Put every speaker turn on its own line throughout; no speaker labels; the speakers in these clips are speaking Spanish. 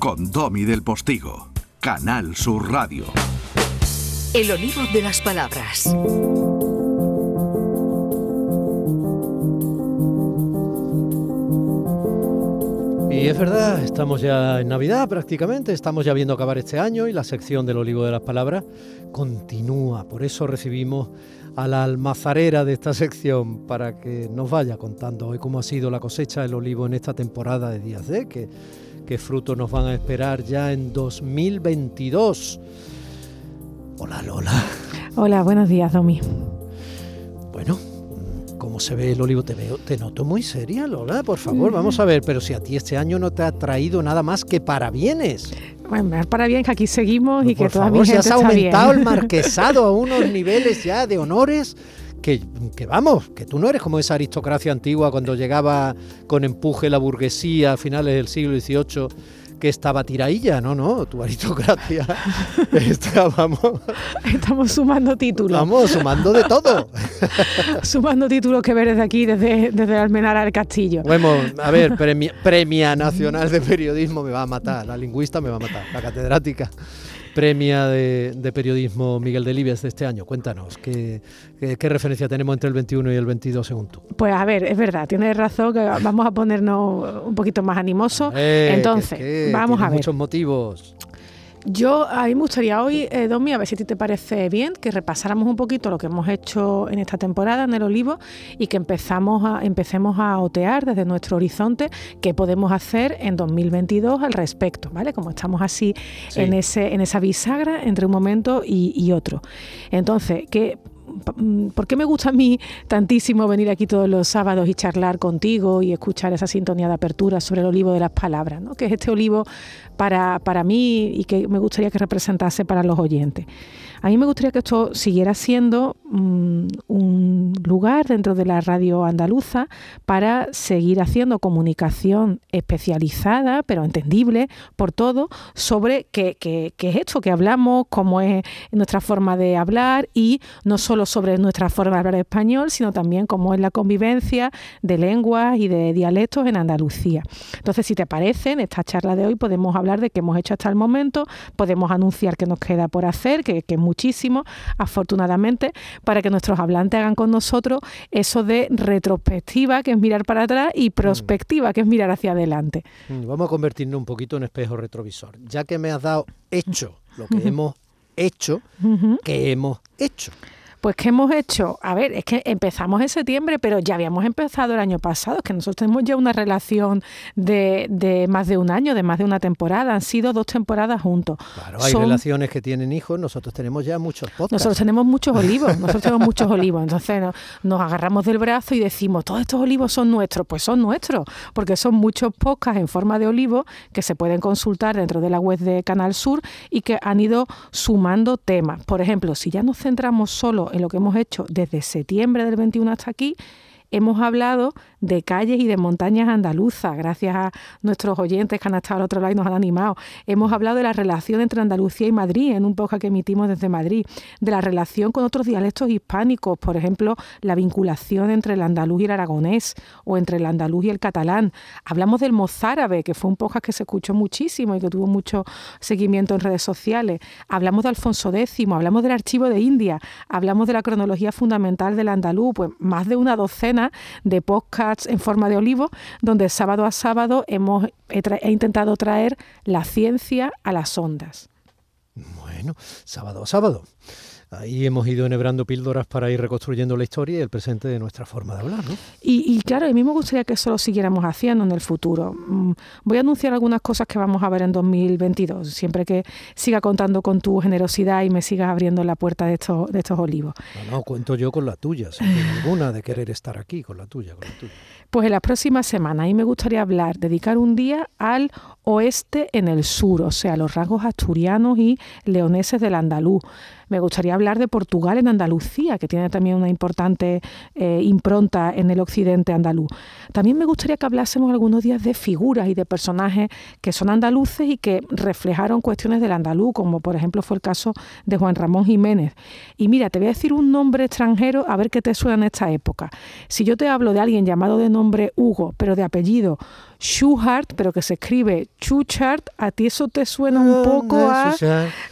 con Domi del Postigo, Canal Sur Radio.
El olivo de las palabras.
Y es verdad, estamos ya en Navidad prácticamente, estamos ya viendo acabar este año y la sección del olivo de las palabras continúa. Por eso recibimos a la almazarera de esta sección para que nos vaya contando hoy cómo ha sido la cosecha del olivo en esta temporada de Días de, que, qué frutos nos van a esperar ya en 2022. Hola Lola.
Hola, buenos días, Domi.
Bueno, ¿cómo se ve el olivo? Te veo, te noto muy seria, Lola. Por favor, vamos a ver. Pero si a ti este año no te ha traído nada más que parabienes.
Bueno, para bien que aquí seguimos y que
por
toda
favor,
mi
si
gente
has aumentado
bien.
el marquesado a unos niveles ya de honores. Que, que vamos, que tú no eres como esa aristocracia antigua cuando llegaba con empuje la burguesía a finales del siglo XVIII que estaba tirailla, no, no, tu aristocracia está, vamos,
Estamos sumando títulos.
vamos sumando de todo.
Sumando títulos que ver desde aquí, desde, desde Almenara al Castillo.
Bueno, a ver, premia, Premia Nacional de Periodismo me va a matar, la lingüista me va a matar, la catedrática. Premia de, de Periodismo Miguel Delibes de este año. Cuéntanos, ¿qué, qué, qué referencia tenemos entre el 21 y el 22 según tú?
Pues a ver, es verdad, tienes razón que vamos a ponernos un poquito más animosos.
Eh,
Entonces,
que- que
vamos a ver.
muchos motivos.
Yo, a mí me gustaría hoy, eh, Domi, a ver si a ti te parece bien, que repasáramos un poquito lo que hemos hecho en esta temporada en el olivo y que empezamos a, empecemos a otear desde nuestro horizonte qué podemos hacer en 2022 al respecto, ¿vale? Como estamos así
Sí.
en, ese, en esa bisagra entre un momento y, y otro. Entonces, ¿qué, ¿por qué me gusta a mí tantísimo venir aquí todos los sábados y charlar contigo y escuchar esa sintonía de apertura sobre el olivo de las palabras, ¿no? que es este olivo para, para mí y que me gustaría que representase para los oyentes? A mí me gustaría que esto siguiera siendo mm, un lugar dentro de la radio andaluza para seguir haciendo comunicación especializada, pero entendible por todo, sobre qué, qué- qué es esto que hablamos, cómo es nuestra forma de hablar y no solo sobre nuestra forma de hablar español, sino también cómo es la convivencia de lenguas y de dialectos en Andalucía. Entonces, si te parece, en esta charla de hoy podemos hablar de qué hemos hecho hasta el momento, podemos anunciar que nos queda por hacer, que, que es muchísimo, afortunadamente, para que nuestros hablantes hagan con nosotros eso de retrospectiva, que es mirar para atrás, y prospectiva, que es mirar hacia adelante.
Mm, Vamos a convertirnos un poquito en espejo retrovisor. Ya que me has dado hecho lo que hemos hecho. ¿qué hemos hecho?
Pues ¿qué hemos hecho? A ver, es que empezamos en septiembre, pero ya habíamos empezado el año pasado, es que nosotros tenemos ya una relación de, de más de un año, de más de una temporada, han sido dos temporadas juntos.
Claro, hay
Son-
relaciones que tienen hijos, nosotros tenemos ya muchos podcasts.
Nosotros tenemos muchos olivos, nosotros tenemos muchos olivos, entonces no- nos agarramos del brazo y decimos, todos estos olivos son nuestros, pues son nuestros, porque son muchos podcasts en forma de olivo que se pueden consultar dentro de la web de Canal Sur y que han ido sumando temas. Por ejemplo, si ya nos centramos solo en lo que hemos hecho desde septiembre del 21 hasta aquí, hemos hablado de calles y de montañas andaluzas, gracias a nuestros oyentes que han estado al otro lado y nos han animado. Hemos hablado de la relación entre Andalucía y Madrid en un podcast que emitimos desde Madrid, de la relación con otros dialectos hispánicos, por ejemplo, la vinculación entre el andaluz y el aragonés o entre el andaluz y el catalán. Hablamos del mozárabe, que fue un podcast que se escuchó muchísimo y que tuvo mucho seguimiento en redes sociales. Hablamos de Alfonso X, hablamos del archivo de India, hablamos de la cronología fundamental del andaluz, pues más de una docena de podcasts en forma de olivo, donde sábado a sábado hemos he, intentado traer la ciencia a las ondas.
Bueno, sábado a sábado. Ahí hemos ido enhebrando píldoras para ir reconstruyendo la historia y el presente de nuestra forma de hablar, ¿no?
Y, y claro, a mí me gustaría que eso lo siguiéramos haciendo en el futuro. Mm, Voy a anunciar algunas cosas que vamos a ver en 2022, siempre que siga contando con tu generosidad y me sigas abriendo la puerta de estos, de estos olivos.
No, no, cuento yo con la tuya, sin alguna de querer estar aquí, con la tuya, con la tuya.
Pues en las próximas semanas, a mí me gustaría hablar, dedicar un día al oeste en el sur, o sea, los rasgos asturianos y leoneses del andaluz. Me gustaría hablar de Portugal en Andalucía, que tiene también una importante eh, impronta en el occidente andaluz. También me gustaría que hablásemos algunos días de figuras y de personajes que son andaluces y que reflejaron cuestiones del andaluz, como por ejemplo fue el caso de Juan Ramón Jiménez. Y mira, te voy a decir un nombre extranjero a ver qué te suena en esta época. Si yo te hablo de alguien llamado de nombre Hugo, pero de apellido Schuhart, pero que se escribe Chuchart, a ti eso te suena un poco a...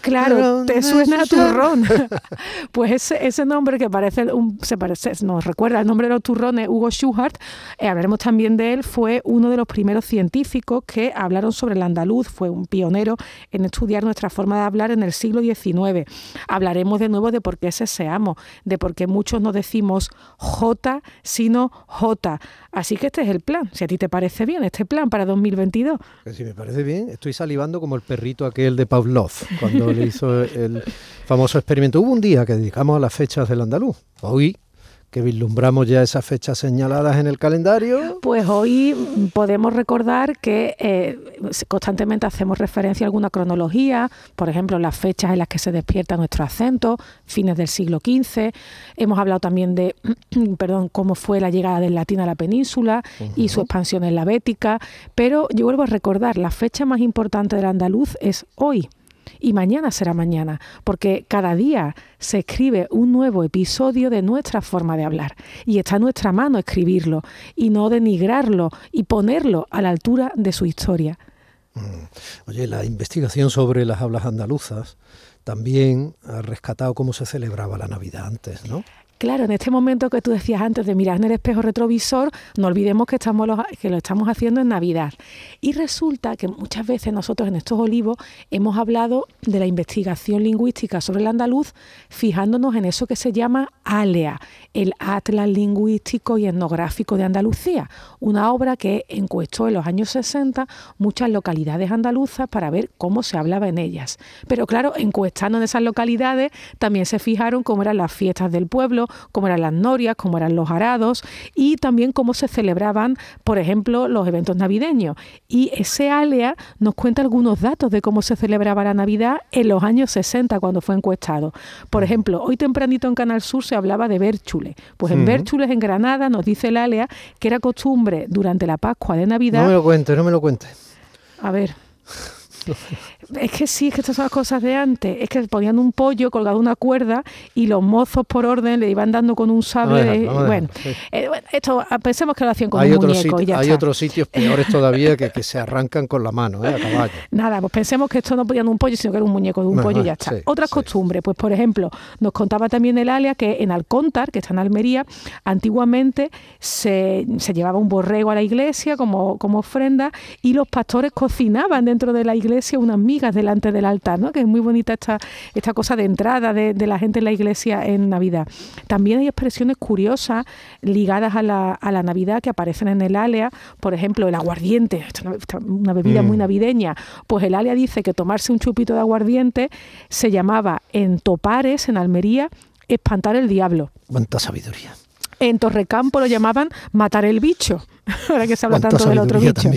Claro, te suena a turrón. pues ese, ese nombre que parece un, se parece, nos recuerda el nombre de los turrones, Hugo Schuhart, eh, hablaremos también de él, fue uno de los primeros científicos que hablaron sobre el andaluz, fue un pionero en estudiar nuestra forma de hablar en el siglo XIX. Hablaremos de nuevo de por qué seamos, de por qué muchos no decimos J, sino J. Así que este es el plan, si a ti te parece bien este plan para 2022.
si me parece bien, estoy salivando como el perrito aquel de Pavlov, cuando le hizo el famoso experimento. Hubo un día que dedicamos a las fechas del andaluz. Hoy que vislumbramos ya esas fechas señaladas en el calendario.
Pues hoy podemos recordar que eh, constantemente hacemos referencia a alguna cronología, por ejemplo, las fechas en las que se despierta nuestro acento, fines del siglo XV. Hemos hablado también de, perdón, cómo fue la llegada del latín a la península y su expansión en la bética, pero yo vuelvo a recordar, la fecha más importante del andaluz es hoy y mañana será mañana, porque cada día se escribe un nuevo episodio de nuestra forma de hablar y está en nuestra mano escribirlo y no denigrarlo y ponerlo a la altura de su historia.
Mm. Oye, la investigación sobre las hablas andaluzas también ha rescatado cómo se celebraba la Navidad antes, ¿no?
Claro, en este momento que tú decías antes de mirar en el espejo retrovisor, no olvidemos que, estamos que lo estamos haciendo en Navidad. Y resulta que muchas veces nosotros en estos olivos hemos hablado de la investigación lingüística sobre el andaluz, fijándonos en eso que se llama ALEA, el Atlas Lingüístico y Etnográfico de Andalucía, una obra que encuestó en los años 60 muchas localidades andaluzas para ver cómo se hablaba en ellas. Pero claro, encuestando en esas localidades también se fijaron cómo eran las fiestas del pueblo, cómo eran las norias, cómo eran los arados y también cómo se celebraban, por ejemplo, los eventos navideños. Y ese ALEA nos cuenta algunos datos de cómo se celebraba la Navidad en los años 60 cuando fue encuestado. Por ejemplo, hoy tempranito en Canal Sur se hablaba de Berchul pues en Bérchules, en Granada, nos dice el Alea que era costumbre durante la Pascua de Navidad.
No me lo cuente, no me lo cuente.
A ver. Es que sí, es que estas son las cosas de antes. Es que ponían un pollo colgado una cuerda y los mozos por orden le iban dando con un sable. bueno, eh, esto ah, pensemos que lo hacían con un muñeco. Y
hay otros sitios peores todavía que, que se arrancan con la mano, ¿eh? a caballo.
Nada, pues pensemos que esto no ponían un pollo, sino que era un muñeco de un pollo y ya está. Otras costumbres, pues por ejemplo, nos contaba también el Alia que en Alcóntar, que está en Almería, antiguamente se, se llevaba un borrego a la iglesia como, como ofrenda y los pastores cocinaban dentro de la iglesia unas delante del altar, ¿no? que es muy bonita esta, esta cosa de entrada de, la gente en la iglesia en Navidad. También hay expresiones curiosas ligadas a la, a la Navidad que aparecen en el alea, por ejemplo, el aguardiente, una bebida muy mm. navideña, pues el alea dice que tomarse un chupito de aguardiente se llamaba en Topares, en Almería, espantar el diablo.
Cuánta sabiduría.
En Torrecampo lo llamaban matar el bicho. Ahora que se habla tanto del otro bicho.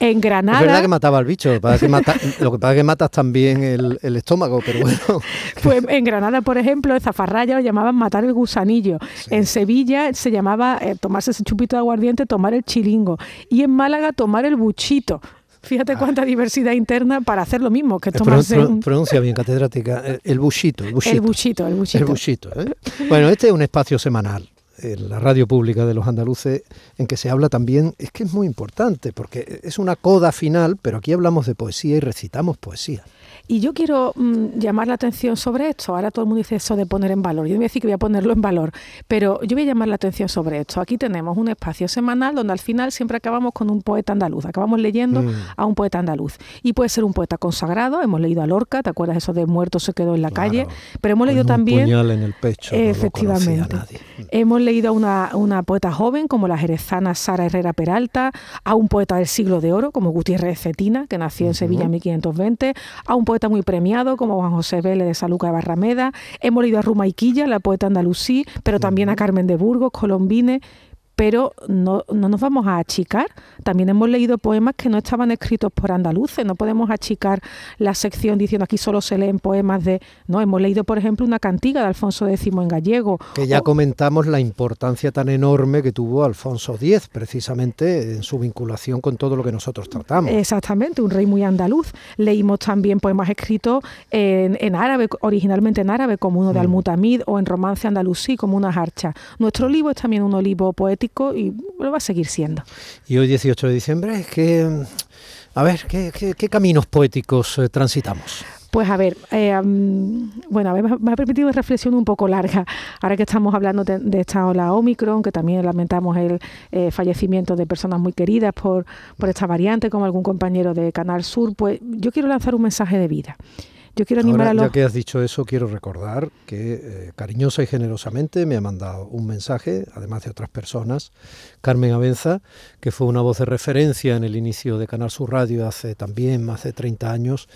En Granada.
Es verdad que mataba al bicho. lo que pasa es que matas también el, estómago, pero bueno.
Pues en Granada, por ejemplo, en Zafarraya lo llamaban matar el gusanillo. En Sevilla se llamaba eh, tomarse ese chupito de aguardiente, tomar el chilingo. Y en Málaga, tomar el buchito. Fíjate cuánta diversidad interna para hacer lo mismo que tomarse
Pronuncia bien, catedrática. El buchito. El buchito,
el buchito. El buchito.
El buchito ¿eh? Bueno, este es un espacio semanal en la radio pública de los andaluces, en que se habla también, es que es muy importante, porque es una coda final, pero aquí hablamos de poesía y recitamos poesía.
Y yo quiero mm, llamar la atención sobre esto. Ahora todo el mundo dice eso de poner en valor. Yo no voy a decir que voy a ponerlo en valor, pero yo voy a llamar la atención sobre esto. Aquí tenemos un espacio semanal donde al final siempre acabamos con un poeta andaluz. Acabamos leyendo mm. a un poeta andaluz. Y puede ser un poeta consagrado. Hemos leído a Lorca, ¿te acuerdas eso de muerto se quedó en la calle? Pero hemos leído también...
Un puñal en el pecho.
Efectivamente. Hemos leído a una, una poeta joven como la jerezana Sara Herrera Peralta, a un poeta del siglo de oro como Gutiérrez Cetina, que nació en Sevilla en 1520, a un poeta muy premiado como Juan José Vélez de Saluca de Barrameda. Hemos leído a Rumaiquilla, la poeta andalusí, pero también a Carmen de Burgos, Colombine. Pero no, no, nos vamos a achicar. También hemos leído poemas que no estaban escritos por andaluces, no podemos achicar la sección diciendo aquí solo se leen poemas de... No, hemos leído, por ejemplo, una cantiga de Alfonso X en gallego.
Que ya comentamos la importancia tan enorme que tuvo Alfonso X, precisamente en su vinculación con todo lo que nosotros tratamos.
Exactamente, un rey muy andaluz. Leímos también poemas escritos en, árabe, originalmente en árabe, como uno de mm. Almutamid, o en romance andalusí, como una harcha. Nuestro libro es también un olivo poético y lo va a seguir siendo.
Y hoy 18 de diciembre, es que, a ver, ¿qué, caminos poéticos eh, transitamos?
Pues a ver, eh, bueno, me ha permitido una reflexión un poco larga, ahora que estamos hablando de, esta ola Omicron, que también lamentamos el eh, fallecimiento de personas muy queridas por, por esta variante, como algún compañero de Canal Sur, pues yo quiero lanzar un mensaje de vida. Yo quiero animar a los...
Ya que has dicho eso, quiero recordar que eh, cariñosa y generosamente me ha mandado un mensaje, además de otras personas, Carmen Abenza, que fue una voz de referencia en el inicio de Canal Sur Radio hace también más de 30 años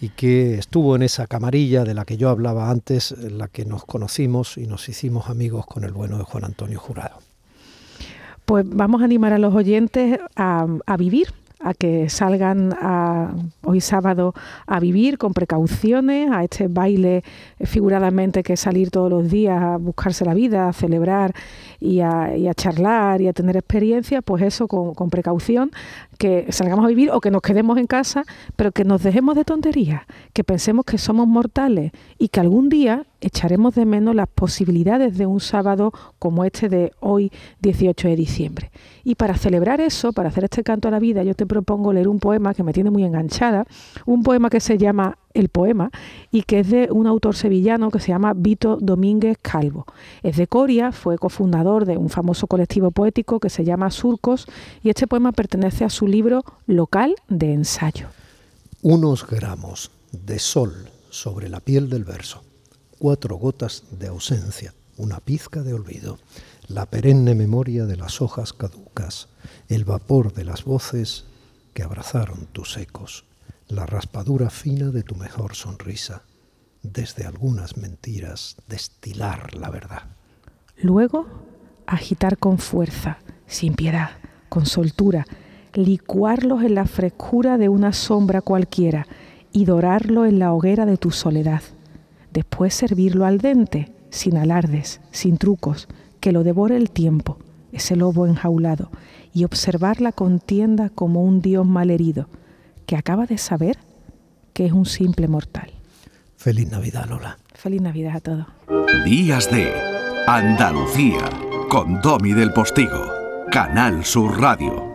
y que estuvo en esa camarilla de la que yo hablaba antes, en la que nos conocimos y nos hicimos amigos con el bueno de Juan Antonio Jurado.
Pues vamos a animar a los oyentes a, a vivir a que salgan hoy sábado a vivir con precauciones, a este baile figuradamente que es salir todos los días a buscarse la vida, a celebrar y a, charlar y a tener experiencia, pues eso con, con, precaución, que salgamos a vivir o que nos quedemos en casa, pero que nos dejemos de tonterías, que pensemos que somos mortales y que algún día echaremos de menos las posibilidades de un sábado como este de hoy, 18 de diciembre. Y para celebrar eso, para hacer este canto a la vida, yo te propongo leer un poema que me tiene muy enganchada, un poema que se llama El poema y que es de un autor sevillano que se llama Vito Domínguez Calvo. Es de Coria, fue cofundador de un famoso colectivo poético que se llama Surcos y este poema pertenece a su libro Local de ensayo.
Unos gramos de sol sobre la piel del verso cuatro gotas de ausencia, una pizca de olvido, la perenne memoria de las hojas caducas, el vapor de las voces que abrazaron tus ecos, la raspadura fina de tu mejor sonrisa, desde algunas mentiras destilar la verdad.
Luego, agitar con fuerza, sin piedad, con soltura, licuarlos en la frescura de una sombra cualquiera y dorarlo en la hoguera de tu soledad después servirlo al dente, sin alardes, sin trucos, que lo devore el tiempo, ese lobo enjaulado, y observar la contienda como un dios malherido, que acaba de saber que es un simple mortal.
Feliz Navidad, Lola.
Feliz Navidad a todos.
Días de Andalucía, con Domi del Postigo, Canal Sur Radio.